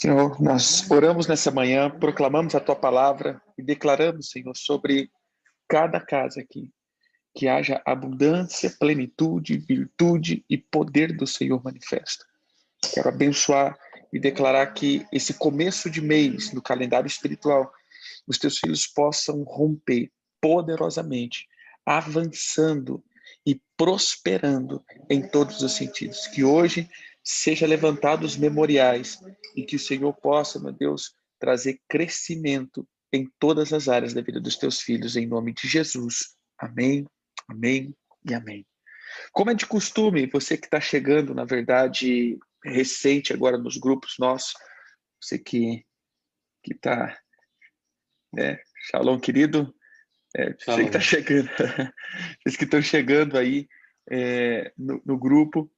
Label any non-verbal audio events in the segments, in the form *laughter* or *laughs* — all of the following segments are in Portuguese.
Senhor, nós oramos nessa manhã, proclamamos a tua palavra e declaramos, Senhor, sobre cada casa aqui, que haja abundância, plenitude, virtude e poder do Senhor manifesto. Quero abençoar e declarar que esse começo de mês no calendário espiritual, os teus filhos possam romper poderosamente, avançando e prosperando em todos os sentidos. Que hoje seja levantados memoriais e que o Senhor possa, meu Deus, trazer crescimento em todas as áreas da vida dos teus filhos, em nome de Jesus. Amém, amém e amém. Como é de costume, você que está chegando, na verdade, recente agora nos grupos nossos, você que que está, né? Shalom, querido. É, você que está chegando, *laughs* vocês que estão chegando aí é, no, no grupo,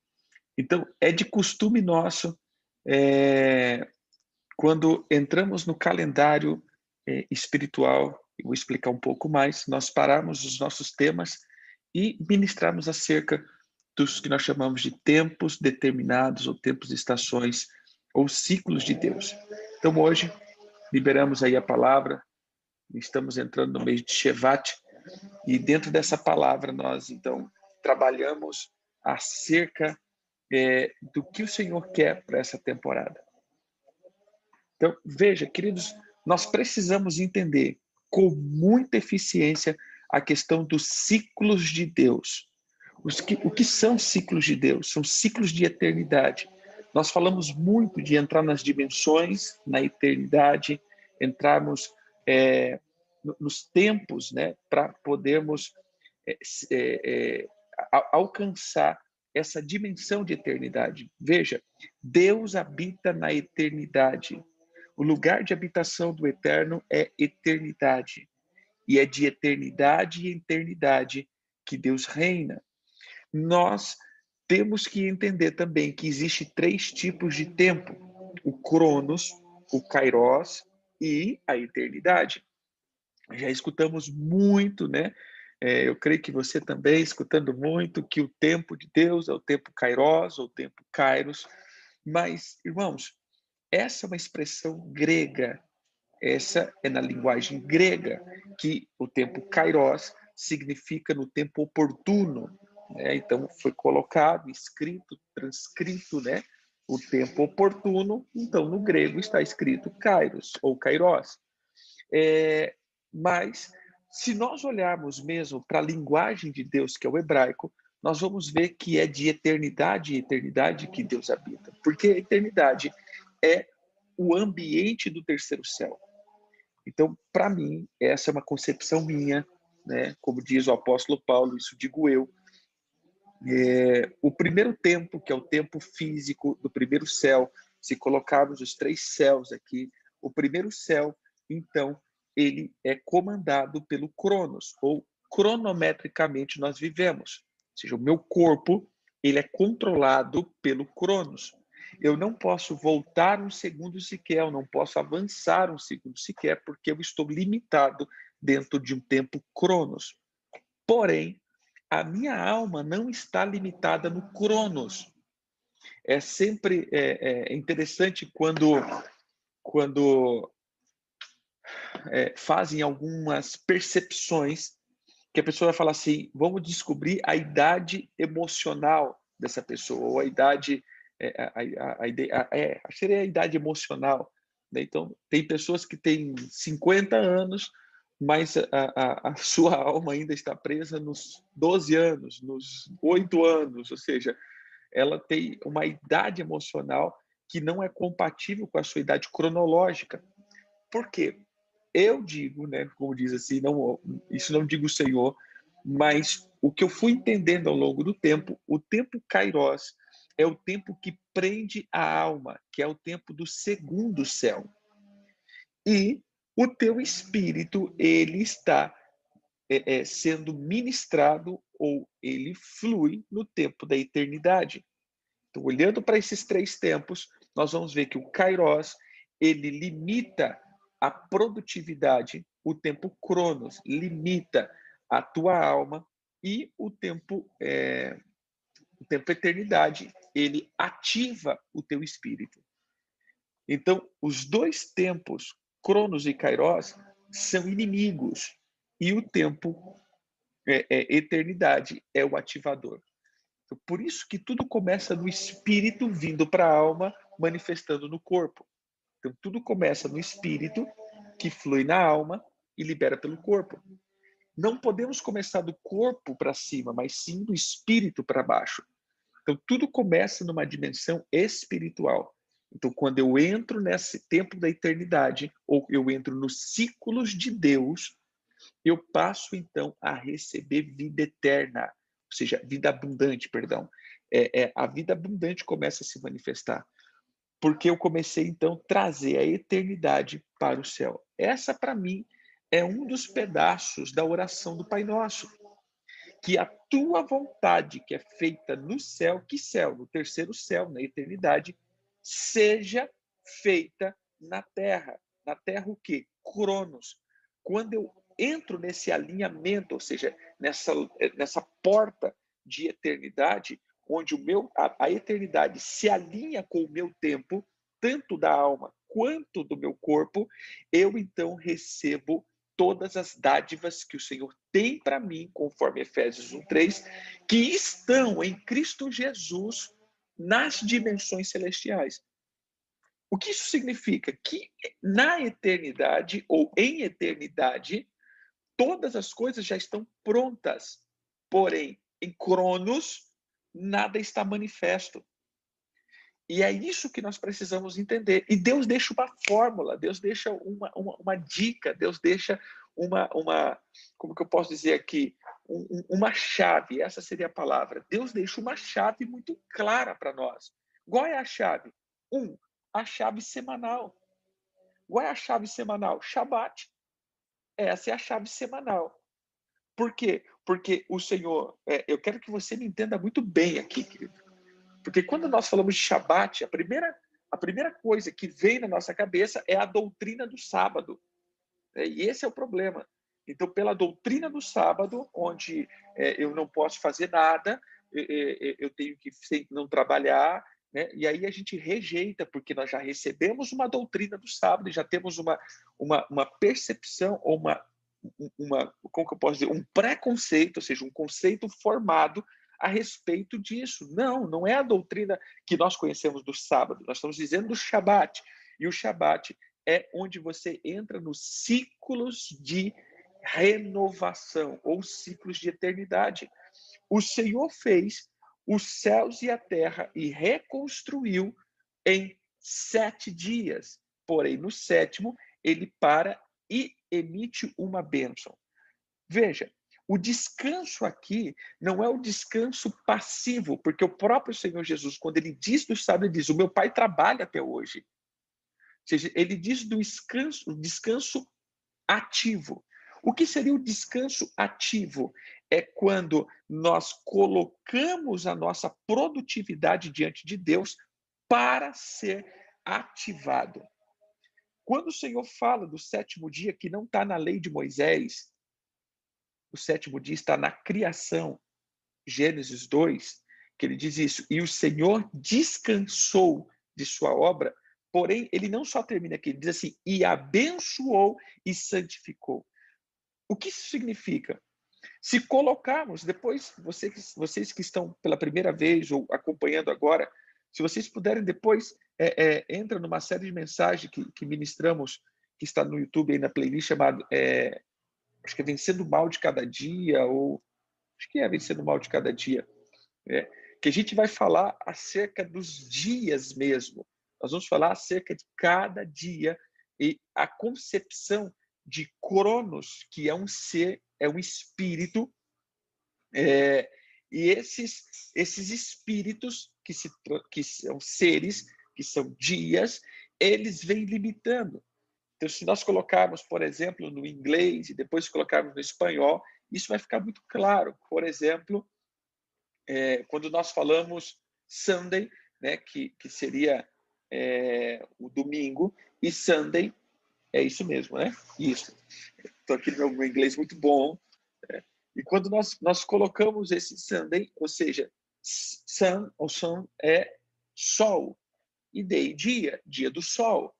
então, é de costume nosso, é, quando entramos no calendário é, espiritual, vou explicar um pouco mais, nós pararmos os nossos temas e ministrarmos acerca dos que nós chamamos de tempos determinados, ou tempos de estações, ou ciclos de Deus. Então, hoje, liberamos aí a palavra, estamos entrando no mês de Shevat, e dentro dessa palavra nós, então, trabalhamos acerca é, do que o Senhor quer para essa temporada. Então, veja, queridos, nós precisamos entender com muita eficiência a questão dos ciclos de Deus. Que, o que são ciclos de Deus? São ciclos de eternidade. Nós falamos muito de entrar nas dimensões, na eternidade, entrarmos é, nos tempos, né, para podermos é, é, é alcançar essa dimensão de eternidade. Veja, Deus habita na eternidade. O lugar de habitação do eterno é eternidade. E é de eternidade em eternidade que Deus reina. Nós temos que entender também que existe três tipos de tempo: o Cronos, o Kairos e a eternidade. Já escutamos muito, né, é, eu creio que você também, escutando muito, que o tempo de Deus é o tempo kairos, ou tempo kairos. Mas, irmãos, essa é uma expressão grega. Essa é na linguagem grega, que o tempo kairos significa no tempo oportuno. Né? Então, foi colocado, escrito, transcrito, né? o tempo oportuno, então no grego está escrito kairos ou kairos. É, mas se nós olharmos mesmo para a linguagem de Deus, que é o hebraico, nós vamos ver que é de eternidade e eternidade que Deus habita. Porque a eternidade é o ambiente do terceiro céu. Então, para mim, essa é uma concepção minha, né? como diz o apóstolo Paulo, isso digo eu. É, o primeiro tempo, que é o tempo físico do primeiro céu, se colocarmos os três céus aqui, o primeiro céu, então, ele é comandado pelo Cronos, ou cronometricamente nós vivemos. Ou seja, o meu corpo, ele é controlado pelo Cronos. Eu não posso voltar um segundo sequer, eu não posso avançar um segundo sequer, porque eu estou limitado dentro de um tempo Cronos. Porém, a minha alma não está limitada no Cronos. É sempre é, é interessante quando, quando é, fazem algumas percepções que a pessoa vai falar assim: vamos descobrir a idade emocional dessa pessoa, ou a idade, é, a, a, a, é, seria a idade emocional. Né? Então, tem pessoas que têm 50 anos, mas a, a, sua *laughs* alma ainda está presa nos 12 anos, nos 8 anos, ou seja, ela tem uma idade emocional que não é compatível com a sua idade cronológica. Por quê? Eu digo, né, como diz assim, não, isso não digo o Senhor, mas o que eu fui entendendo ao longo do tempo, o tempo kairos é o tempo que prende a alma, que é o tempo do segundo céu. E o teu espírito, ele está é, é, sendo ministrado ou ele flui no tempo da eternidade. Então, olhando para esses três tempos, nós vamos ver que o kairos, ele limita a produtividade, o tempo cronos, limita a tua alma e o tempo, é, o tempo eternidade, ele ativa o teu espírito. Então, os dois tempos, Cronos e Kairos, são inimigos. E o tempo, é, é, eternidade, é o ativador. Então, por isso que tudo começa no espírito vindo para a alma, manifestando no corpo. Então, tudo começa no espírito, que flui na alma e libera pelo corpo. Não podemos começar do corpo para cima, mas sim do espírito para baixo. Então, tudo começa numa dimensão espiritual. Então, quando eu entro nesse tempo da eternidade, ou eu entro nos ciclos de Deus, eu passo então a receber vida eterna, ou seja, vida abundante, perdão. É, é, a vida abundante começa a se manifestar, porque eu comecei então a trazer a eternidade para o céu. Essa, para mim, é um dos pedaços da oração do Pai Nosso. Que a tua vontade, que é feita no céu, que céu? No terceiro céu, na eternidade, seja feita na terra. Na terra o quê? Cronos. Quando eu entro nesse alinhamento, ou seja, nessa, nessa porta de eternidade, onde o meu, a, a eternidade se alinha com o meu tempo, tanto da alma quanto do meu corpo, eu então recebo todas as dádivas que o Senhor tem para mim, conforme Efésios 1:3, que estão em Cristo Jesus nas dimensões celestiais. O que isso significa? Que na eternidade ou em eternidade, todas as coisas já estão prontas. Porém, em Cronos, nada está manifesto. E é isso que nós precisamos entender. E Deus deixa uma fórmula, Deus deixa uma, uma, uma dica, Deus deixa uma, uma, como que eu posso dizer aqui, um, uma chave, essa seria a palavra. Deus deixa uma chave muito clara para nós. Qual é a chave? Um, a chave semanal. Qual é a chave semanal? Shabat. Essa é a chave semanal. Por quê? Porque o Senhor, é, eu quero que você me entenda muito bem aqui, querido. Porque quando nós falamos de Shabat, a primeira, a primeira coisa que vem na nossa cabeça é a doutrina do sábado. É, e esse é o problema. Então, pela doutrina do sábado, onde é, eu não posso fazer nada, eu tenho que não trabalhar, né? e aí a gente rejeita, porque nós já recebemos uma doutrina do sábado já temos uma, uma, uma percepção, ou uma, uma, como que eu posso dizer, um preconceito, ou seja, um conceito formado a respeito disso. Não, não é a doutrina que nós conhecemos do sábado, nós estamos dizendo do Shabat. E o Shabat é onde você entra nos ciclos de renovação ou ciclos de eternidade. O Senhor fez os céus e a terra e reconstruiu em sete dias. Porém, no sétimo, ele para e emite uma bênção. Veja, o descanso aqui não é o descanso passivo, porque o próprio Senhor Jesus, quando ele diz do sábado, ele diz: O meu pai trabalha até hoje. Ou seja, ele diz do descanso, descanso ativo. O que seria o descanso ativo? É quando nós colocamos a nossa produtividade diante de Deus para ser ativado. Quando o Senhor fala do sétimo dia, que não está na lei de Moisés, o sétimo dia está na criação, Gênesis 2, que ele diz isso, e o Senhor descansou de sua obra, porém, ele não só termina aqui, ele diz assim, e abençoou e santificou. O que isso significa? Se colocarmos, depois, vocês, vocês que estão pela primeira vez ou acompanhando agora, se vocês puderem depois, é, é, entra numa série de mensagens que, que ministramos, que está no YouTube aí na playlist chamado é, acho que é Vencendo o Mal de Cada Dia, ou acho que é Vencendo o Mal de Cada Dia, né? que a gente vai falar acerca dos dias mesmo. Nós vamos falar acerca de cada dia e a concepção de Cronos, que é um ser, é um espírito, é, e esses, esses espíritos, que, se, que são seres, que são dias, eles vêm limitando. Então, se nós colocarmos, por exemplo, no inglês e depois colocarmos no espanhol, isso vai ficar muito claro. Por exemplo, é, quando nós falamos Sunday, né, que, que seria é, o domingo, e Sunday é isso mesmo, né? Isso. Estou aqui no inglês muito bom. Né? E quando nós, nós colocamos esse Sunday, ou seja, sun ou sun é sol. e day, dia, dia do sol.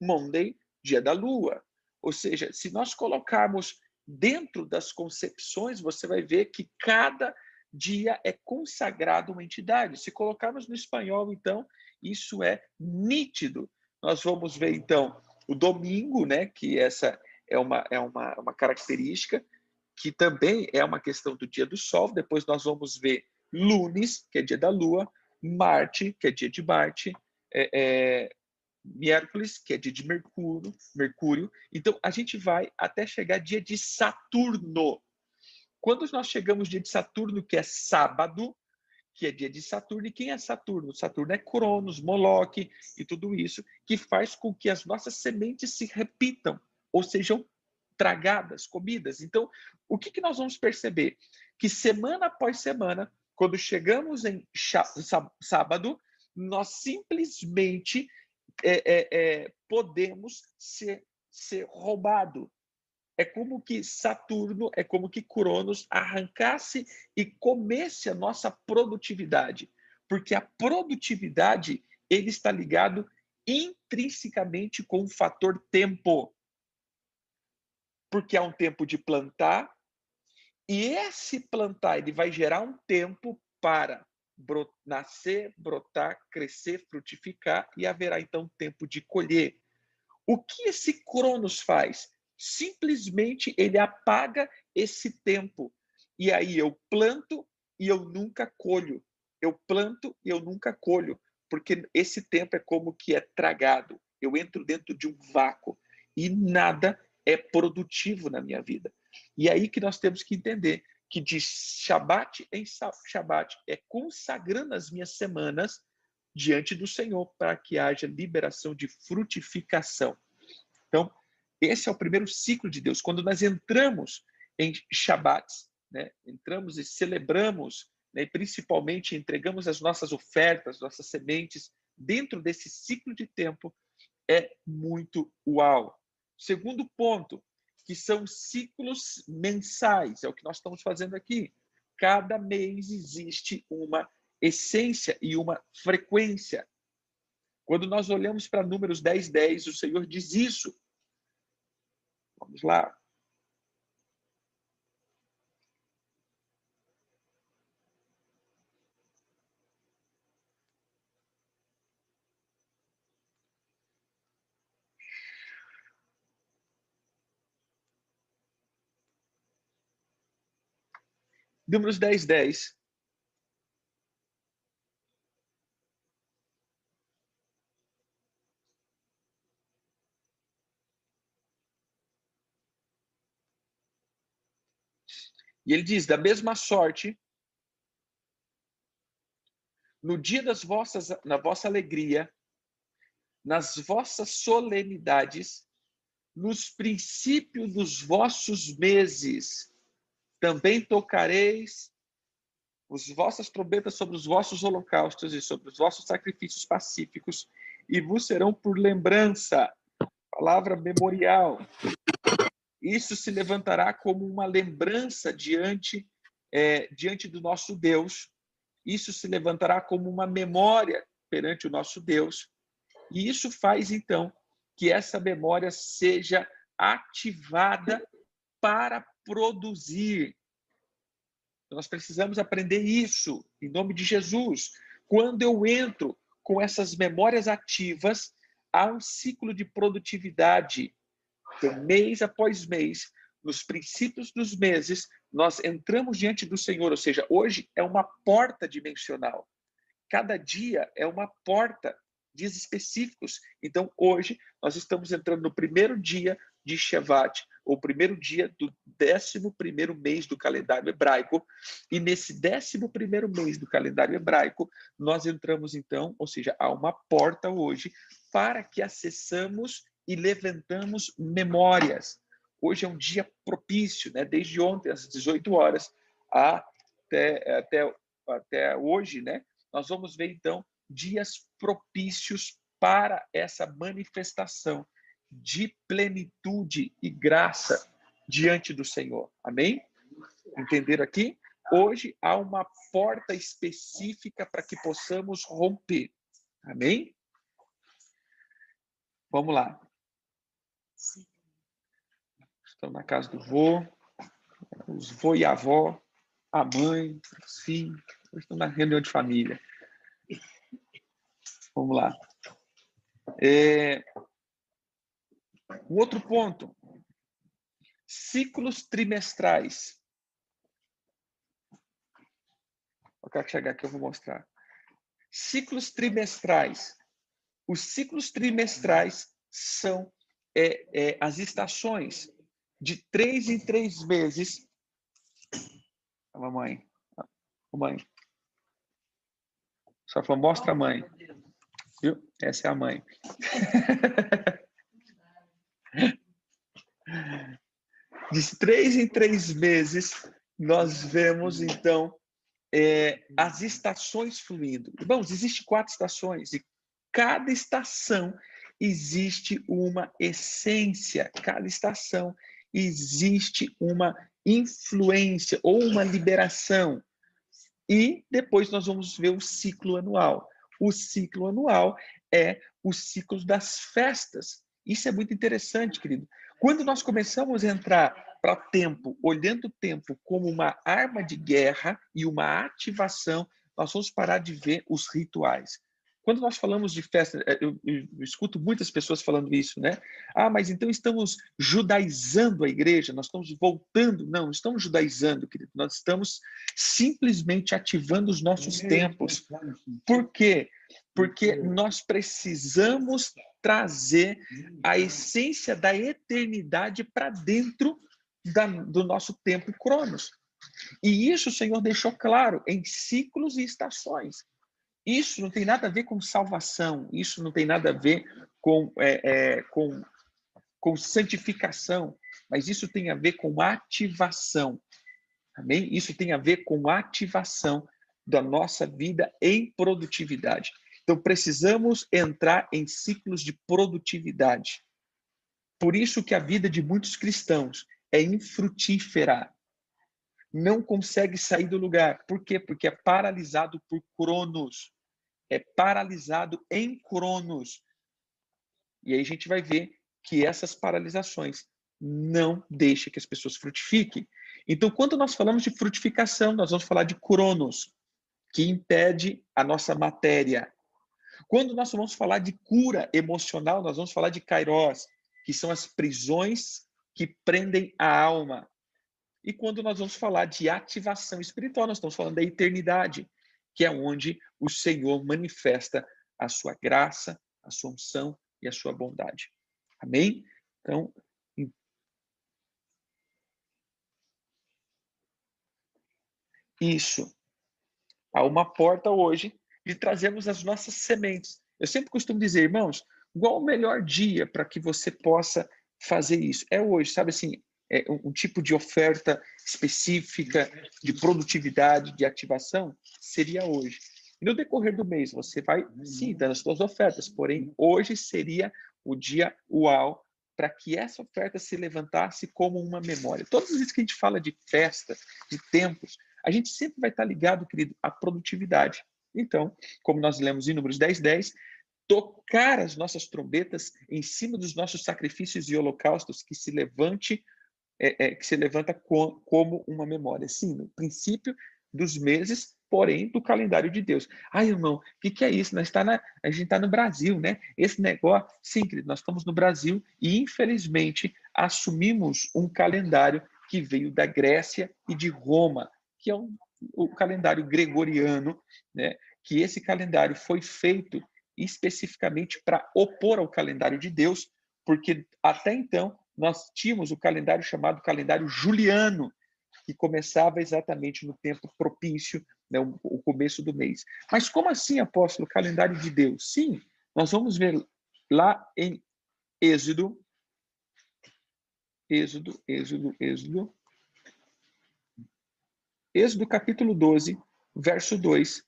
Monday, dia da lua. Ou seja, se nós colocarmos dentro das concepções, você vai ver que cada dia é consagrado uma entidade. Se colocarmos no espanhol, então, isso é nítido. Nós vamos ver, então, o domingo, né, que essa é uma, é uma, uma característica, que também é uma questão do dia do sol. Depois nós vamos ver lunes, que é dia da lua, Marte, que é dia de Marte, é, é, Miércoles, que é dia de Mercúrio, Mercúrio. Então, a gente vai até chegar dia de Saturno. Quando nós chegamos dia de Saturno, que é sábado, que é dia de Saturno, e quem é Saturno? Saturno é Cronos, Moloque e tudo isso, que faz com que as nossas sementes se repitam, ou sejam tragadas, comidas. Então, o que, que nós vamos perceber? Que semana após semana, quando chegamos em sábado, nós simplesmente é, é, é, podemos ser, ser roubado. É como que Saturno, é como que Cronos arrancasse e comesse a nossa produtividade, porque a produtividade ele está ligado intrinsecamente com o fator tempo. Porque há um tempo de plantar, e esse plantar ele vai gerar um tempo para brot, nascer, brotar, crescer, frutificar e haverá então tempo de colher. O que esse Cronos faz? Simplesmente ele apaga esse tempo. E aí eu planto e eu nunca colho. Eu planto e eu nunca colho, porque esse tempo é como que é tragado. Eu entro dentro de um vácuo e nada é produtivo na minha vida. E aí que nós temos que entender que de Shabat em Shabat é consagrando as minhas semanas diante do Senhor para que haja liberação de frutificação. Então, esse é o primeiro ciclo de Deus. Quando nós entramos em Shabat, né, entramos e celebramos, né, principalmente entregamos as nossas ofertas, nossas sementes dentro desse ciclo de tempo, é muito uau. Segundo ponto, que são ciclos mensais, é o que nós estamos fazendo aqui. Cada mês existe uma essência e uma frequência. Quando nós olhamos para números 10, 10, o Senhor diz isso. Vamos lá. Números 10, 10. E ele diz: da mesma sorte, no dia das vossas, na vossa alegria, nas vossas solenidades, nos princípios dos vossos meses, também tocareis os vossas trombetas sobre os vossos holocaustos e sobre os vossos sacrifícios pacíficos, e vos serão por lembrança, palavra memorial. Isso se levantará como uma lembrança diante, é, diante do nosso Deus. Isso se levantará como uma memória perante o nosso Deus. E isso faz, então, que essa memória seja ativada para produzir. Nós precisamos aprender isso, em nome de Jesus. Quando eu entro com essas memórias ativas, há um ciclo de produtividade. Então, mês após mês, nos princípios dos meses, nós entramos diante do Senhor, ou seja, hoje é uma porta dimensional. Cada dia é uma porta, dias específicos. Então, hoje, nós estamos entrando no primeiro dia de Shevat, o primeiro dia do décimo primeiro mês do calendário hebraico, e nesse décimo primeiro mês do calendário hebraico, nós entramos então, ou seja, há uma porta hoje para que acessamos e levantamos memórias. Hoje é um dia propício, né? desde ontem às 18 horas até, até, até hoje, né? nós vamos ver então dias propícios para essa manifestação de plenitude e graça diante do Senhor. Amém? Entenderam aqui? Hoje há uma porta específica para que possamos romper. Amém? Vamos lá. Estão na casa do vô, os vô e a avó, a mãe, filhos, estão na reunião de família. Vamos lá. É... O outro ponto, ciclos trimestrais. Eu quero chegar aqui, eu vou mostrar. Ciclos trimestrais. Os ciclos trimestrais são é, é, as estações de três em três meses. A mamãe. A mãe. Só falou, mostra a mãe. Viu? Essa é a mãe. *laughs* De três em três meses, nós vemos, então, é, as estações fluindo. Irmãos, existem quatro estações e cada estação existe uma essência, cada estação existe uma influência ou uma liberação. E depois nós vamos ver o ciclo anual. O ciclo anual é o ciclo das festas. Isso é muito interessante, querido. Quando nós começamos a entrar para tempo, olhando o tempo como uma arma de guerra e uma ativação, nós vamos parar de ver os rituais. Quando nós falamos de festa, é, eu, eu, eu, escuto muitas pessoas falando isso, né? Ah, mas então estamos judaizando a igreja, nós estamos voltando. Não, não estamos judaizando, querido. Nós estamos simplesmente ativando os nossos tempos. Por quê? Porque nós precisamos trazer a essência da eternidade para dentro da, do nosso tempo cronos. E isso o Senhor deixou claro em ciclos e estações. Isso não tem nada a ver com salvação, isso não tem nada a ver com, é, é, com, com santificação, mas isso tem a ver com ativação. Amém? Isso tem a ver com ativação da nossa vida em produtividade. Então, precisamos entrar em ciclos de produtividade. Por isso que a vida de muitos cristãos é infrutífera. Não consegue sair do lugar. Por quê? Porque é paralisado por cronos é paralisado em cronos. E aí a gente vai ver que essas paralisações não deixam que as pessoas frutifiquem. Então, quando nós falamos de frutificação, nós vamos falar de cronos, que impede a nossa matéria. Quando nós vamos falar de cura emocional, nós vamos falar de kairos, que são as prisões que prendem a alma. E quando nós vamos falar de ativação espiritual, nós estamos falando da eternidade, que é onde o Senhor manifesta a sua graça, a sua unção e a sua bondade. Amém? Então, isso. Há uma porta hoje de trazermos as nossas sementes. Eu sempre costumo dizer, irmãos, qual o melhor dia para que você possa fazer isso? É hoje, sabe assim, é, um, tipo de oferta específica de produtividade, de ativação, seria hoje. E no decorrer do mês, você vai, sim, dando as suas ofertas, porém, hoje seria o dia uau para que essa oferta se levantasse como uma memória. Todas as vezes que a gente fala de festa, de tempos, a gente sempre vai estar ligado, querido, à produtividade. Então, como nós lemos em Números 10, 10, tocar as nossas trombetas em cima dos nossos sacrifícios e holocaustos, que se levante é, é, que se levanta com, como uma memória. Sim, no princípio dos meses, porém, do calendário de Deus. Ai, irmão, o que, que, é isso? Nós tá na, a gente está no Brasil, né? Esse negócio, sim, querido, nós estamos no Brasil e, infelizmente, assumimos um calendário que veio da Grécia e de Roma, que é um, o calendário gregoriano, né? Que esse calendário foi feito especificamente para opor ao calendário de Deus, porque até então nós tínhamos o calendário chamado calendário juliano, que começava exatamente no tempo propício, né, o, começo do mês. Mas como assim, apóstolo, calendário de Deus? Sim, nós vamos ver lá em Êxodo, Êxodo, Êxodo, Êxodo, Êxodo capítulo 12, verso 2,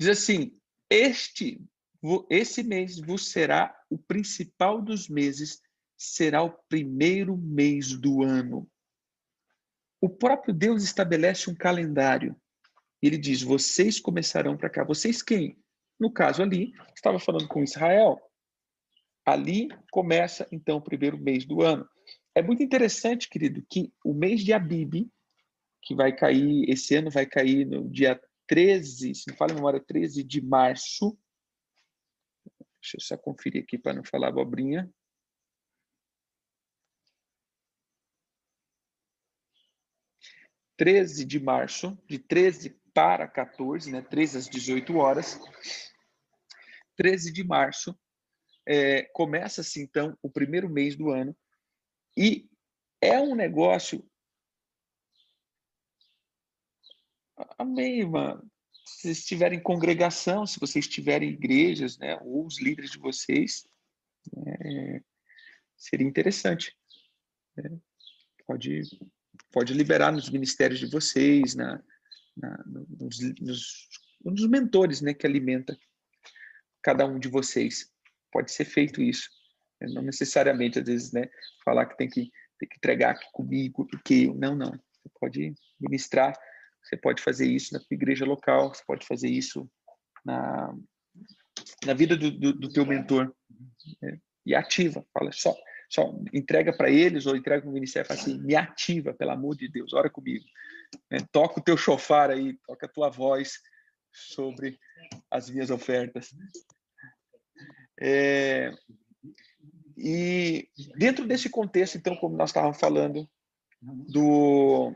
Diz assim: Este esse mês vos será o principal dos meses, será o primeiro mês do ano. O próprio Deus estabelece um calendário. Ele diz: vocês começarão para cá. Vocês quem? No caso ali, estava falando com Israel. Ali começa então o primeiro mês do ano. É muito interessante, querido, que o mês de Abib, que vai cair, esse ano vai cair no dia 13, se não falo a memória, 13 de março. Deixa eu só conferir aqui para não falar abobrinha. 13 de março, de 13 para 14, né, 13 às 18 horas. 13 de março, é, começa-se então o primeiro mês do ano, e é um negócio. Amém, mano. Se vocês tiverem congregação, se vocês tiverem igrejas, né, ou os líderes de vocês, é, seria interessante. Né? Pode pode liberar nos ministérios de vocês, na, na nos, nos, nos, mentores né, que alimenta cada um de vocês. Pode ser feito isso. Não necessariamente, às vezes, né, falar que tem que, tem que entregar aqui comigo, porque não, não. Você pode ministrar, você pode fazer isso na igreja local, você pode fazer isso na, na vida do, do, do teu mentor. Né, e ativa, fala só só entrega para eles ou entrega para o ministério fala assim, me ativa, pelo amor de Deus, ora comigo. É, toca o teu chofar aí, toca a tua voz sobre as minhas ofertas. É, e dentro desse contexto, então, como nós estávamos falando, do,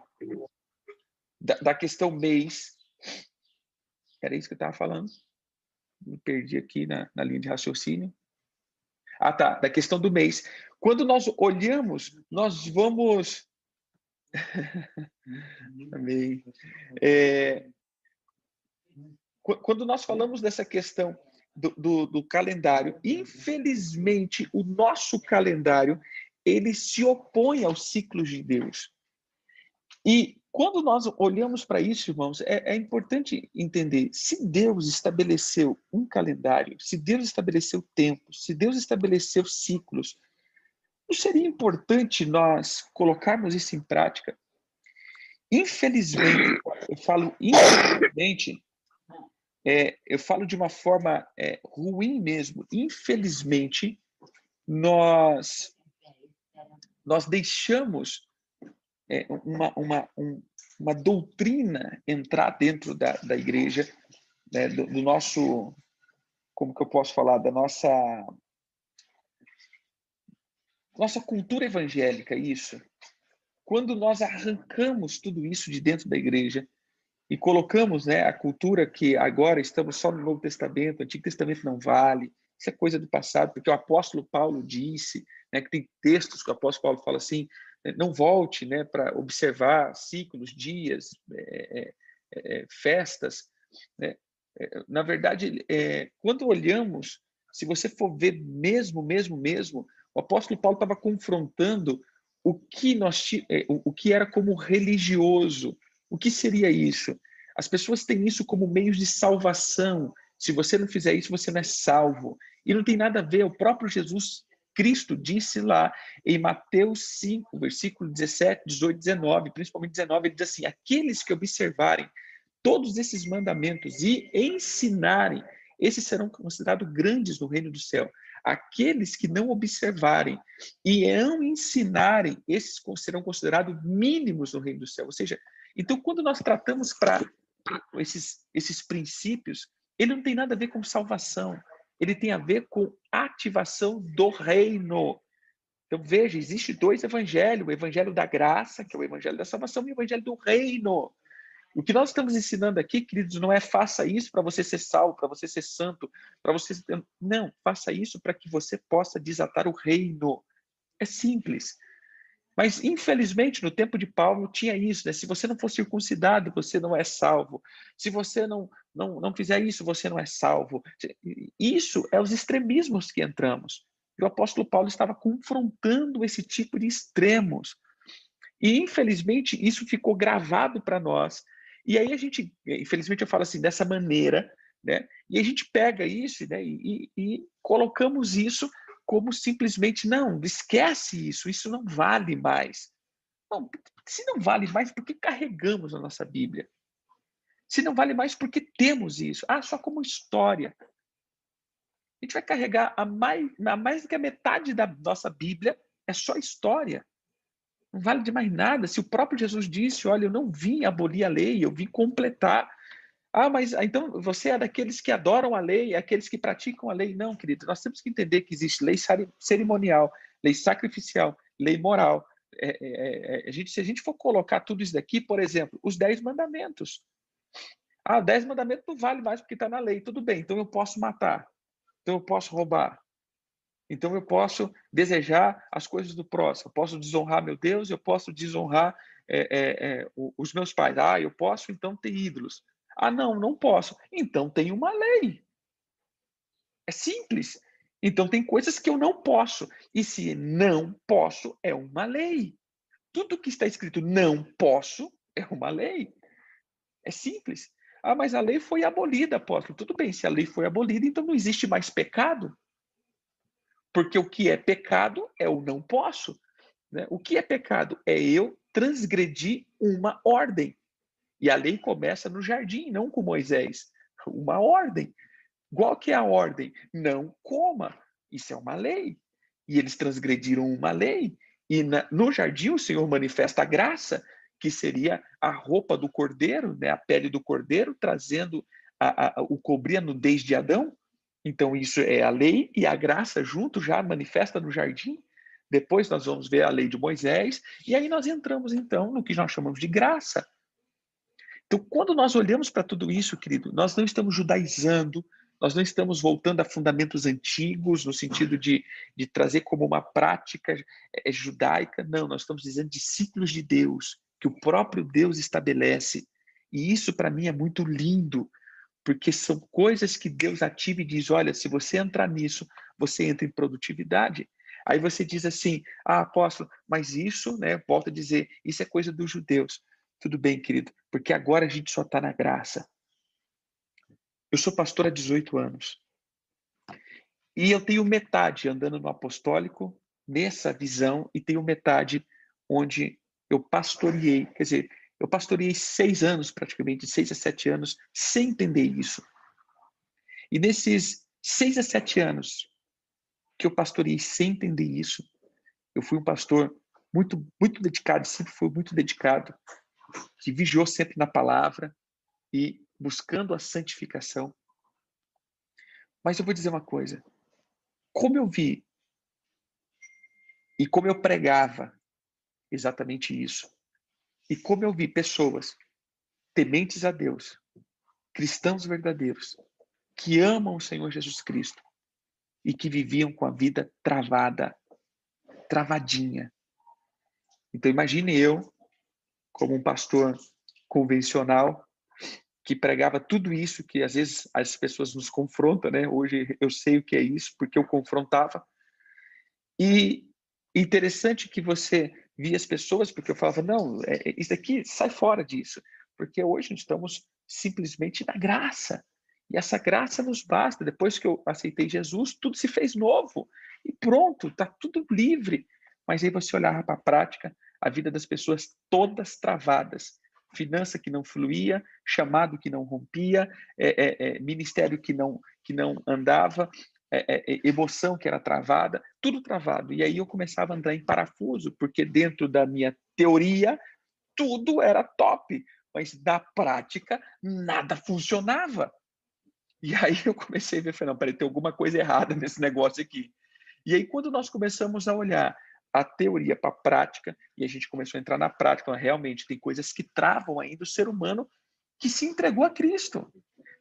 da, da questão mês, era isso que eu estava falando, me perdi aqui na, na linha de raciocínio. Ah, tá, da questão do mês. Quando nós olhamos, nós vamos. *laughs* Amém. É... Quando nós falamos dessa questão do, do, do, calendário, infelizmente, o nosso calendário ele se opõe aos ciclos de Deus. E quando nós olhamos para isso, irmãos, é, é, importante entender: se Deus estabeleceu um calendário, se Deus estabeleceu tempos, se Deus estabeleceu ciclos, não seria importante nós colocarmos isso em prática? Infelizmente, eu falo infelizmente, é, eu falo de uma forma é, ruim mesmo. Infelizmente, nós nós deixamos é, uma, uma, um, uma doutrina entrar dentro da, da igreja, né, do, do nosso, como que eu posso falar, da nossa nossa cultura evangélica, isso. Quando nós arrancamos tudo isso de dentro da igreja e colocamos né, a cultura que agora estamos só no Novo Testamento, o Antigo Testamento não vale, isso é coisa do passado, porque o apóstolo Paulo disse, né, que tem textos que o apóstolo Paulo fala assim, né, não volte né, para observar ciclos, dias, é, é, é, festas. Né? É, na verdade, é, quando olhamos, se você for ver mesmo, mesmo, mesmo, o apóstolo Paulo estava confrontando o que nós é, o que era como religioso. O que seria isso? As pessoas têm isso como meios de salvação. Se você não fizer isso, você não é salvo. E não tem nada a ver. O próprio Jesus Cristo disse lá em Mateus 5, versículo 17, 18, 19, principalmente 19, ele diz assim: aqueles que observarem todos esses mandamentos e ensinarem, esses serão considerados grandes no reino do céu. Aqueles que não observarem e não ensinarem, esses serão considerados mínimos no reino do céu. Ou seja, então, quando nós tratamos para esses, esses princípios, ele não tem nada a ver com salvação, ele tem a ver com ativação do reino. Então, veja, existe dois evangelhos: o evangelho da graça, que é o evangelho da salvação, e o evangelho do reino. O que nós estamos ensinando aqui, queridos, não é faça isso para você ser salvo, para você ser santo, para você. Não, faça isso para que você possa desatar o reino. É simples. Mas, infelizmente, no tempo de Paulo tinha isso, né? Se você não for circuncidado, você não é salvo. Se você não, não, não fizer isso, você não é salvo. Isso é os extremismos que entramos. E o apóstolo Paulo estava confrontando esse tipo de extremos. E, infelizmente, isso ficou gravado para nós. E aí a gente, infelizmente eu falo assim, dessa maneira, né? E a gente pega isso né, e, e colocamos isso como simplesmente, não, esquece isso, isso não vale mais. Não, se não vale mais, por que carregamos a nossa Bíblia? Se não vale mais, por que temos isso? Ah, só como história. A gente vai carregar a mais, a mais do que a metade da nossa Bíblia é só história. Não vale de mais nada. Se o próprio Jesus disse, olha, eu não vim abolir a lei, eu vim completar. Ah, mas ah, então você é daqueles que adoram a lei, é aqueles que praticam a lei. Não, querido, nós temos que entender que existe lei cerimonial, lei sacrificial, lei moral. É, é, é, a gente, se a gente for colocar tudo isso daqui, por exemplo, os dez mandamentos. Ah, dez mandamentos não vale mais porque está na lei. Tudo bem, então eu posso matar. Então eu posso roubar. Então eu posso desejar as coisas do próximo. Eu posso desonrar meu Deus, eu posso desonrar é, é, os meus pais. Ah, eu posso então ter ídolos. Ah, não, não posso. Então tem uma lei. É simples. Então tem coisas que eu não posso. E se não posso, é uma lei. Tudo que está escrito não posso é uma lei. É simples. Ah, mas a lei foi abolida, apóstolo. Tudo bem, se a lei foi abolida, então não existe mais pecado. Porque o que é pecado é o não posso. Né? O que é pecado é eu transgredir uma ordem. E a lei começa no jardim, não com Moisés. Uma ordem. Qual que é a ordem? Não coma. Isso é uma lei. E eles transgrediram uma lei. E na, no jardim o Senhor manifesta a graça que seria a roupa do cordeiro, né, a pele do cordeiro, trazendo a, a, o cobrir a nudez de Adão. Então, isso é a lei e a graça junto já manifesta no jardim. Depois nós vamos ver a lei de Moisés, e aí nós entramos então no que nós chamamos de graça. Então, quando nós olhamos para tudo isso, querido, nós não estamos judaizando, nós não estamos voltando a fundamentos antigos, no sentido de, de trazer como uma prática é, judaica, não, nós estamos dizendo de ciclos de Deus, que o próprio Deus estabelece. E isso para mim é muito lindo, porque são coisas que Deus ativa e diz: olha, se você entrar nisso, você entra em produtividade. Aí você diz assim: ah, apóstolo, mas isso, né? Volto a dizer, isso é coisa dos judeus. Tudo bem, querido, porque agora a gente só está na graça. Eu sou pastor há 18 anos. E eu tenho metade andando no apostólico, nessa visão, e tenho metade onde eu pastoreei, quer dizer, eu pastoreei seis anos, praticamente, seis a sete anos, sem entender isso. E nesses seis a sete anos que eu pastoreei sem entender isso, eu fui um pastor muito, muito dedicado, sempre fui muito dedicado, que vigiou sempre na palavra e buscando a santificação. Mas eu vou dizer uma coisa: como eu vi e como eu pregava exatamente isso. E como eu vi pessoas tementes a Deus, cristãos verdadeiros, que amam o Senhor Jesus Cristo e que viviam com a vida travada, travadinha. Então imagine eu, como um pastor convencional, que pregava tudo isso que às vezes as pessoas nos confrontam, né? Hoje eu sei o que é isso, porque eu confrontava. E interessante que você via as pessoas, porque eu falava, não, é, é, isso aqui sai fora disso, porque hoje estamos simplesmente na graça. E essa graça nos basta. Depois que eu aceitei Jesus, tudo se fez novo. E pronto, está tudo livre. Mas aí você olhava para a prática, a vida das pessoas todas travadas. Finança que não fluía, chamado que não rompia, é, é, é, ministério que não, que não andava, é, é, é, emoção que era travada, tudo travado. E aí eu começava a andar em parafuso, porque dentro da minha teoria, tudo era top, mas na prática, nada funcionava. E aí eu comecei a ver, falei, não, peraí, tem alguma coisa errada nesse negócio aqui. E aí quando nós começamos a olhar a teoria para a prática, e a gente começou a entrar na prática, realmente tem coisas que travam ainda o ser humano que se entregou a Cristo.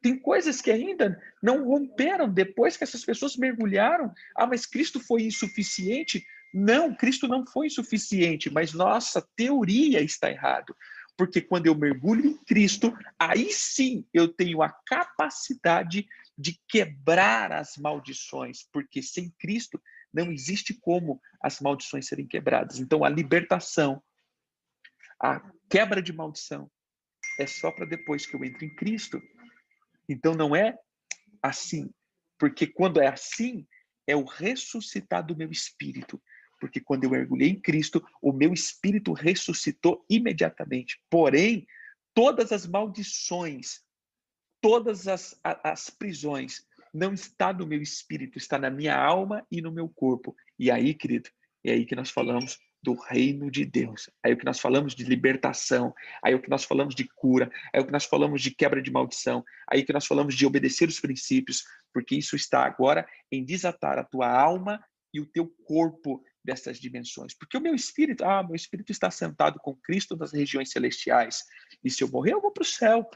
Tem coisas que ainda não romperam depois que essas pessoas mergulharam. Ah, mas Cristo foi insuficiente? Não, Cristo não foi insuficiente, mas nossa teoria está errado. Porque quando eu mergulho em Cristo, aí sim eu tenho a capacidade de quebrar as maldições, porque sem Cristo não existe como as maldições serem quebradas. Então a libertação, a quebra de maldição é só para depois que eu entro em Cristo então não é assim, porque quando é assim, é o ressuscitar do meu espírito. Porque quando eu mergulhei em Cristo, o meu espírito ressuscitou imediatamente. Porém, todas as maldições, todas as, as prisões, não está no meu espírito, está na minha alma e no meu corpo. E aí, querido, é aí que nós falamos do reino de Deus. Aí o que nós falamos de libertação, aí o que nós falamos de cura, aí o que nós falamos de quebra de maldição, aí o que nós falamos de obedecer os princípios, porque isso está agora em desatar a tua alma e o teu corpo dessas dimensões. Porque o meu espírito, ah, meu espírito está sentado com Cristo nas regiões celestiais. E se eu morrer, eu vou para o céu.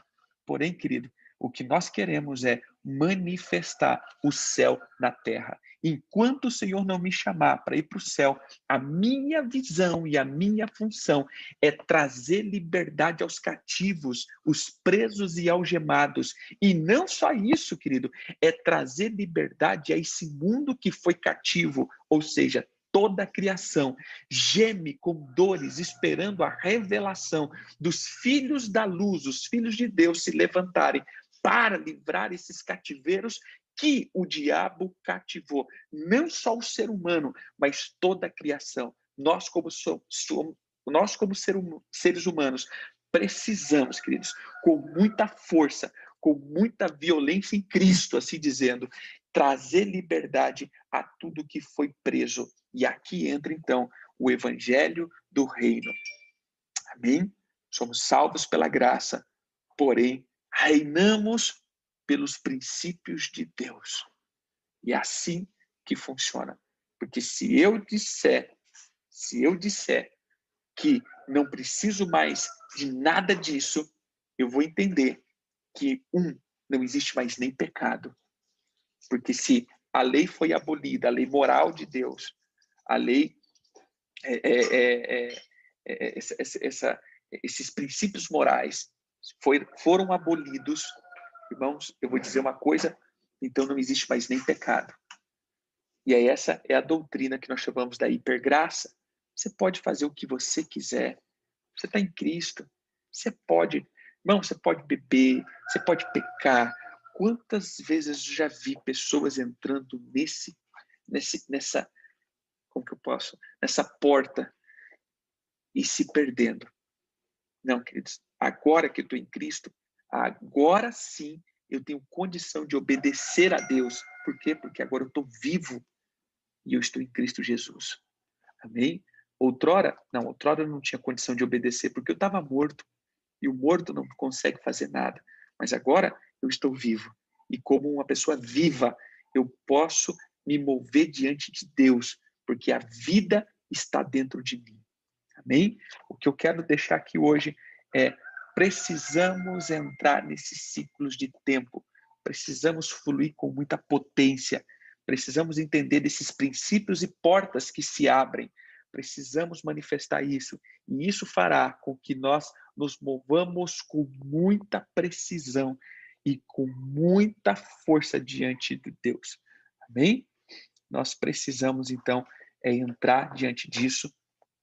Porém, querido, o que nós queremos é manifestar o céu na terra. Enquanto o Senhor não me chamar para ir para o céu, a minha visão e a minha função é trazer liberdade aos cativos, os presos e algemados. E não só isso, querido, é trazer liberdade a esse mundo que foi cativo, ou seja, toda a criação geme com dores, esperando a revelação dos filhos da luz, os filhos de Deus se levantarem para livrar esses cativeiros que o diabo cativou. Não só o ser humano, mas toda a criação. Nós, como, somos, nós, como ser, hum, seres humanos, precisamos, queridos, com muita força, com muita violência em Cristo, assim dizendo, trazer liberdade a tudo que foi preso. E aqui entra, então, o evangelho do reino. Amém? Somos salvos pela graça, porém reinamos pelos princípios de Deus. E é assim que funciona. Porque se eu disser, se eu disser que não preciso mais de nada disso, eu vou entender que um não existe mais nem pecado. Porque se a lei foi abolida, a lei moral de Deus, a lei é, é, é, essa, essa, esses princípios morais foi, foram abolidos, irmãos, eu vou dizer uma coisa, então não existe mais nem pecado. E aí essa é a doutrina que nós chamamos da hipergraça. Você pode fazer o que você quiser. Você está em Cristo. Você pode, irmão, você pode beber, você pode pecar. Quantas vezes eu já vi pessoas entrando nesse, nesse, nessa, como que eu posso, nessa porta e se perdendo? Não, queridos, agora que eu estou em Cristo, agora sim eu tenho condição de obedecer a Deus. Por quê? Porque agora eu estou vivo e eu estou em Cristo Jesus. Amém? Outrora, não, outrora eu não tinha condição de obedecer porque eu estava morto. E o morto não consegue fazer nada. Mas agora eu estou vivo. E como uma pessoa viva, eu posso me mover diante de Deus, porque a vida está dentro de mim. Amém? O que eu quero deixar aqui hoje é precisamos entrar nesses ciclos de tempo, precisamos fluir com muita potência, precisamos entender desses princípios e portas que se abrem, precisamos manifestar isso, e isso fará com que nós nos movamos com muita precisão e com muita força diante de Deus. Amém? Nós precisamos então é entrar diante disso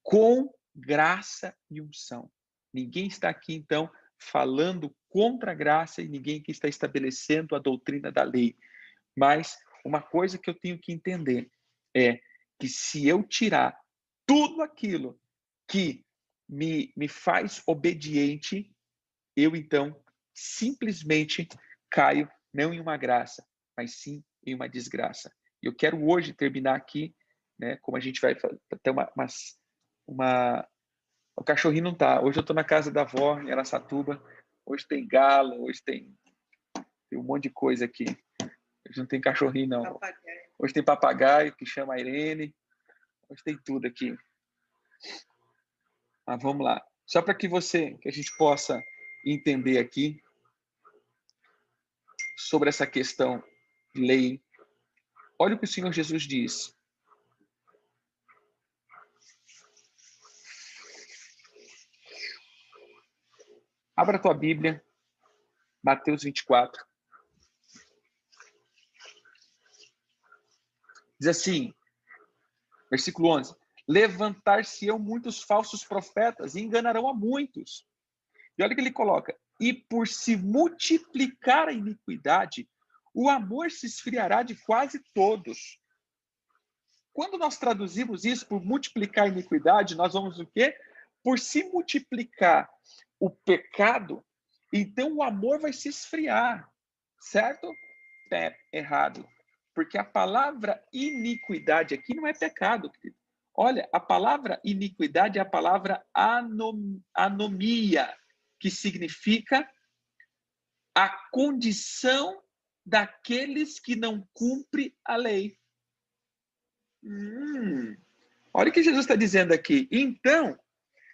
com graça e unção. Ninguém está aqui, então, falando contra a graça e ninguém que está estabelecendo a doutrina da lei. Mas uma coisa que eu tenho que entender é que se eu tirar tudo aquilo que me, me faz obediente, eu então simplesmente caio não em uma graça, mas sim em uma desgraça. Eu quero hoje terminar aqui, né, como a gente vai ter uma, uma, uma o cachorrinho não tá. Hoje eu estou na casa da avó, em Aracatuba. Hoje tem galo, hoje tem, tem um monte de coisa aqui. Hoje não tem cachorrinho, não. Papagaio. Hoje tem papagaio, que chama a Irene. Hoje tem tudo aqui. Mas vamos lá. Só para que você, que a gente possa entender aqui sobre essa questão de lei. Olha o que o Senhor Jesus diz. Abra a tua Bíblia, Mateus 24. Diz assim, versículo 11: Levantar-se-ão muitos falsos profetas e enganarão a muitos. E olha o que ele coloca: e por se multiplicar a iniquidade, o amor se esfriará de quase todos. Quando nós traduzimos isso por multiplicar a iniquidade, nós vamos o quê? Por se multiplicar o pecado, então o amor vai se esfriar, certo? É errado. Porque a palavra iniquidade aqui não é pecado, querido. Olha, a palavra iniquidade é a palavra anom, anomia, que significa a condição daqueles que não cumprem a lei. Hum, olha o que Jesus está dizendo aqui. Então,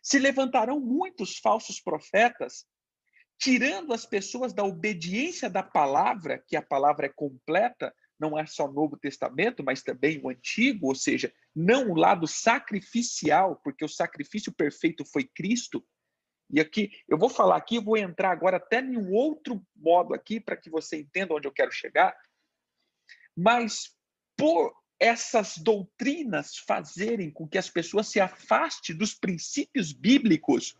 se levantarão muitos falsos profetas, tirando as pessoas da obediência da palavra, que a palavra é completa, não é só o Novo Testamento, mas também o Antigo, ou seja, não o lado sacrificial, porque o sacrifício perfeito foi Cristo. E aqui, eu vou falar aqui, vou entrar agora até em um outro modo aqui, para que você entenda onde eu quero chegar. Mas por essas doutrinas fazerem com que as pessoas se afastem dos princípios bíblicos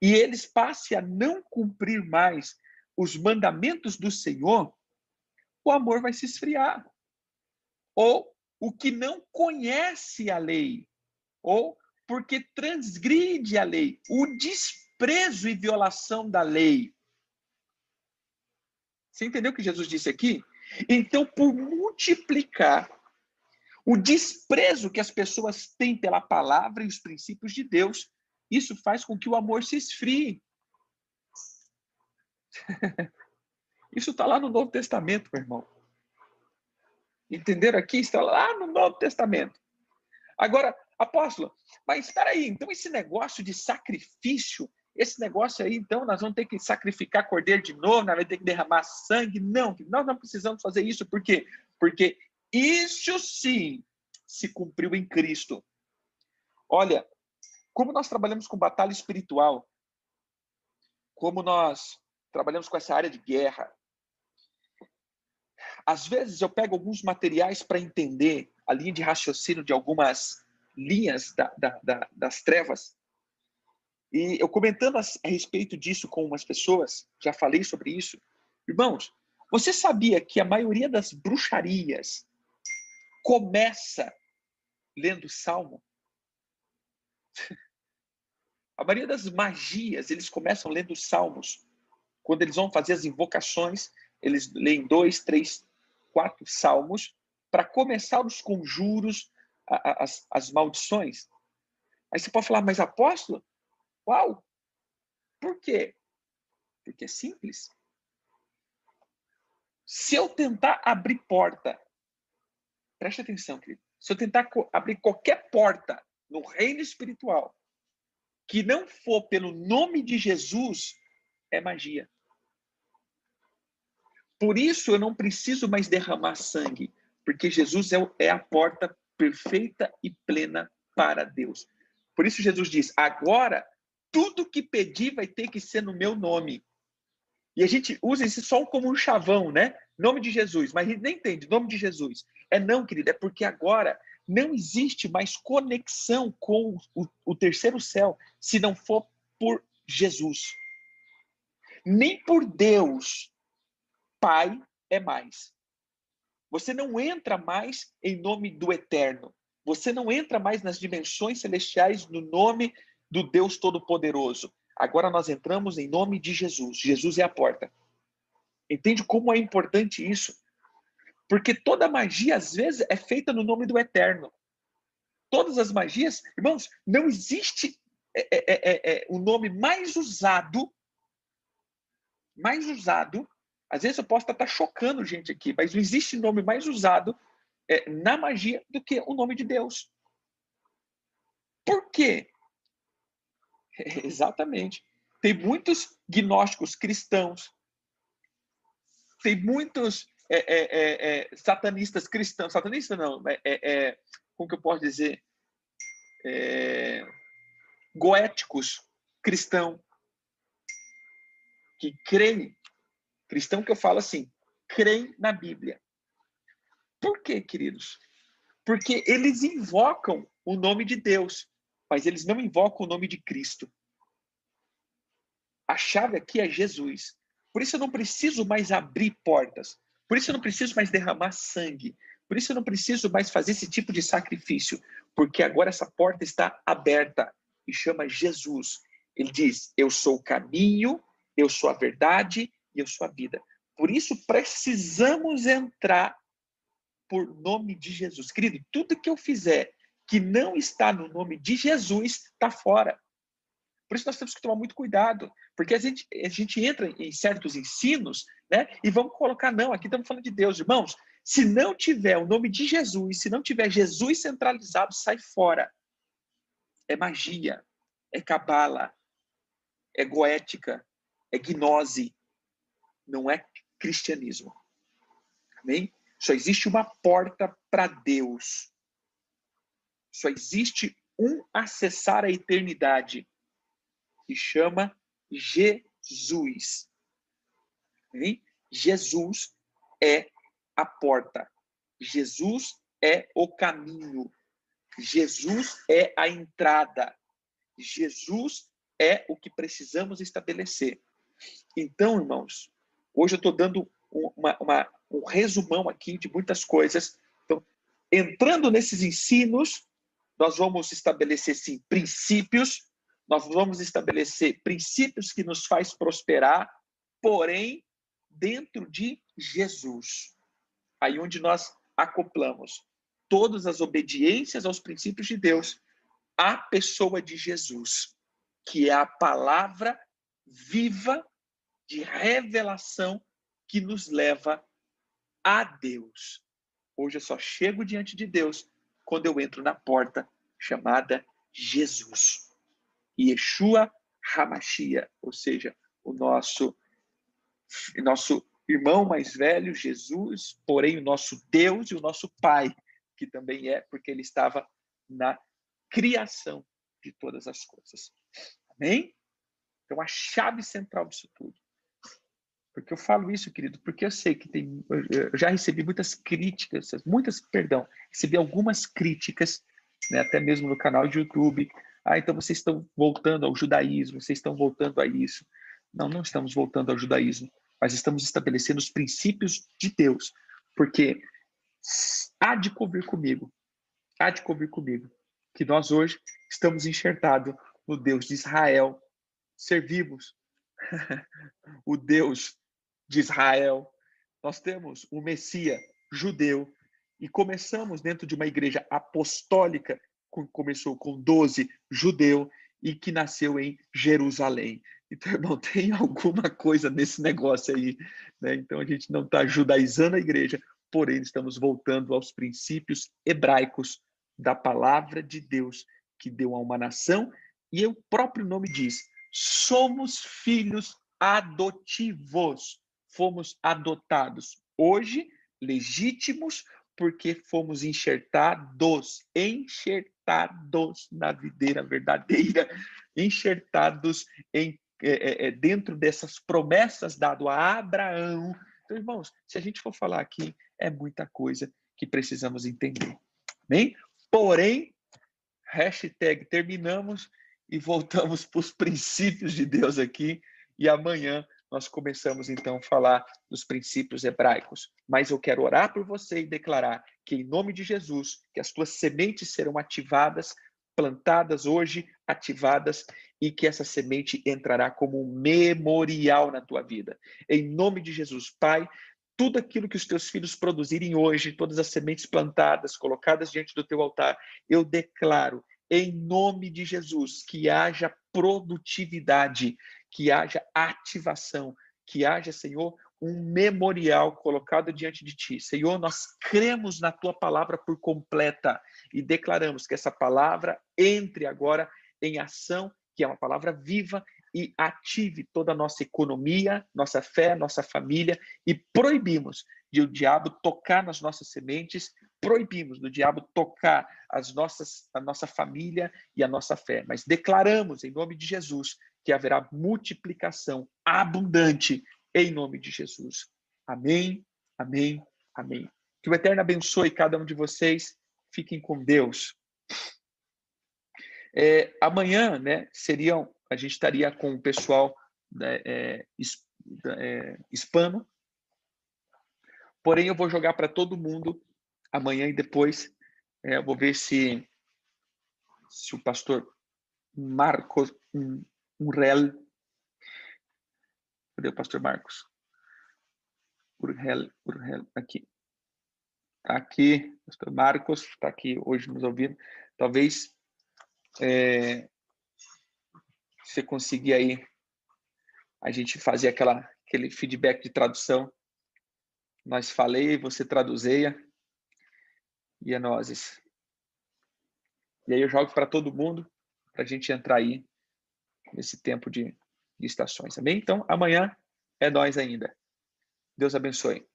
e eles passem a não cumprir mais os mandamentos do Senhor, o amor vai se esfriar. Ou o que não conhece a lei, ou porque transgride a lei, o desprezo e violação da lei. Você entendeu o que Jesus disse aqui? Então, por multiplicar o desprezo que as pessoas têm pela palavra e os princípios de Deus, isso faz com que o amor se esfrie. *laughs* Isso está lá no Novo Testamento, meu irmão. Entenderam aqui? Está lá no Novo Testamento. Agora, apóstolo, mas espera aí, então esse negócio de sacrifício esse negócio aí, então, nós vamos ter que sacrificar cordeiro de novo, nós vamos ter que derramar sangue. Não, nós não precisamos fazer isso. Por quê? Porque isso sim se cumpriu em Cristo. Olha, como nós trabalhamos com batalha espiritual, como nós trabalhamos com essa área de guerra, às vezes eu pego alguns materiais para entender a linha de raciocínio de algumas linhas da, da, da, das trevas, e eu comentando a, respeito disso com umas pessoas, já falei sobre isso. Irmãos, você sabia que a maioria das bruxarias começa lendo Salmo? *laughs* A maioria das magias, eles começam lendo Salmos. Quando eles vão fazer as invocações, eles leem dois, três, quatro salmos para começar os conjuros, as, as maldições. Aí você pode falar, mas apóstolo, Uau! Por quê? Porque é simples. Se eu tentar abrir porta, preste atenção, querido. Se eu tentar abrir qualquer porta no reino espiritual que não for pelo nome de Jesus, é magia. Por isso eu não preciso mais derramar sangue, porque Jesus é, é a porta perfeita e plena para Deus. Por isso Jesus diz: agora tudo que pedir vai ter que ser no meu nome. E a gente usa isso só como um chavão, né? Nome de Jesus, mas a gente nem entende, nome de Jesus. É não, querido, é porque agora não existe mais conexão com o, o terceiro céu se não for por Jesus. Nem por Deus, Pai é mais. Você não entra mais em nome do eterno. Você não entra mais nas dimensões celestiais no nome do Deus Todo-Poderoso. Agora nós entramos em nome de Jesus. Jesus é a porta. Entende como é importante isso? Porque toda magia, às vezes, é feita no nome do Eterno. Todas as magias, irmãos, não existe é, é, é, é, é o nome mais usado, mais usado, às vezes eu posso estar chocando gente aqui, mas não existe nome mais usado é, na magia do que o nome de Deus. Por quê? *laughs* Exatamente. Tem muitos gnósticos cristãos, tem muitos é, é, é, é satanistas cristãos, satanista não, é, é, como que eu posso dizer? goéticos cristãos, que creem, cristão que eu falo assim, creem na Bíblia. Por quê, queridos? Porque eles invocam o nome de Deus mas eles não invocam o nome de Cristo. A chave aqui é Jesus. Por isso eu não preciso mais abrir portas, Por isso eu não preciso mais derramar sangue. Por isso eu não preciso mais fazer esse tipo de sacrifício, porque agora essa porta está aberta e chama Jesus. Ele diz: Eu sou o caminho, eu sou a verdade e eu sou a vida. Por isso precisamos entrar por nome de Jesus. Querido, tudo que eu fizer que não está no nome de Jesus está fora. Por isso nós temos que tomar muito cuidado, porque a gente, a gente entra em certos ensinos, né? E vamos colocar, não, aqui estamos falando de Deus, irmãos. Se não tiver o nome de Jesus, se não tiver Jesus centralizado, sai fora. É magia, é cabala, é goética, é gnose, não é cristianismo. Amém? Só existe uma porta para Deus. Só existe um acessar a eternidade que chama Jesus. Amém? Jesus é a porta. Jesus é o caminho. Jesus é a entrada. Jesus é o que precisamos estabelecer. Então, irmãos, hoje eu estou dando uma, uma, um resumão aqui de muitas coisas. Então, entrando nesses ensinos, nós vamos estabelecer, sim, princípios, nós vamos estabelecer princípios que nos faz prosperar, porém, dentro de Jesus. Aí onde nós acoplamos todas as obediências aos princípios de Deus à pessoa de Jesus, que é a palavra viva de revelação que nos leva a Deus. Hoje eu só chego diante de Deus quando eu entro na porta chamada Jesus. Yeshua Hamashia, ou seja, o nosso nosso irmão mais velho, Jesus, porém o nosso Deus e o nosso Pai, que também é, porque ele estava na criação de todas as coisas. Amém? Então, a chave central disso tudo porque eu falo isso, querido, porque eu sei que tem. Eu já recebi muitas críticas, muitas, perdão, recebi algumas críticas, né, até mesmo no canal de YouTube. Ah, então vocês estão voltando ao judaísmo, vocês estão voltando a isso. Não, não estamos voltando ao judaísmo, mas estamos estabelecendo os princípios de Deus, porque há de convir comigo, há de convir comigo, que nós hoje estamos enxertados no Deus de Israel, servimos *laughs* o Deus de Israel, nós temos o Messias judeu, e começamos dentro de uma igreja apostólica, que começou com 12 judeu e que nasceu em Jerusalém. Então, irmão, *laughs* tem alguma coisa nesse negócio aí. Né? Então, a gente não está judaizando a igreja, porém, estamos voltando aos princípios hebraicos da palavra de Deus que deu a uma nação, e o próprio nome diz: somos filhos adotivos fomos adotados hoje, legítimos, porque fomos enxertados, enxertados na videira verdadeira, *laughs* enxertados em, é, é, é dentro dessas promessas dadas a Abraão. Então, irmãos, se a gente for falar aqui, é muita coisa que precisamos entender. Bem? Porém, hashtag terminamos e voltamos *laughs* para os princípios de Deus aqui, e amanhã nós começamos então a falar dos princípios hebraicos. Mas eu quero orar por você e declarar que, em nome de Jesus, que as tuas sementes serão ativadas, plantadas hoje, ativadas, e que essa semente entrará como um memorial na tua vida. Em nome de Jesus, Pai, tudo aquilo que os teus filhos produzirem hoje, todas as sementes plantadas, colocadas diante do teu altar, eu declaro em nome de Jesus, que haja produtividade, que haja ativação, que haja, Senhor, um memorial colocado diante de ti. Senhor, nós cremos na tua palavra por completa e declaramos que essa palavra entre agora em ação, que é uma palavra viva e ative toda a nossa economia, nossa fé, nossa família e proibimos de o diabo tocar nas nossas sementes, proibimos do diabo tocar as nossas, a nossa família e a nossa fé, mas declaramos em nome de Jesus que haverá multiplicação abundante em nome de Jesus. Amém, amém, amém. Que o Eterno abençoe cada um de vocês. Fiquem com Deus. É, amanhã, né, seriam, a gente estaria com o pessoal né, é, é, hispano, Porém, eu vou jogar para todo mundo amanhã e depois é, vou ver se, se o pastor Marcos um, um Rel. Cadê o pastor Marcos? Urhel, Urhel, aqui. Está aqui, pastor Marcos, está aqui hoje nos ouvindo. Talvez é, você conseguir aí a gente fazer aquela, aquele feedback de tradução. Nós falei, você traduzeia. E nós. E aí eu jogo para todo mundo, para a gente entrar aí nesse tempo de, de estações, amém? Então, amanhã é nós ainda. Deus abençoe.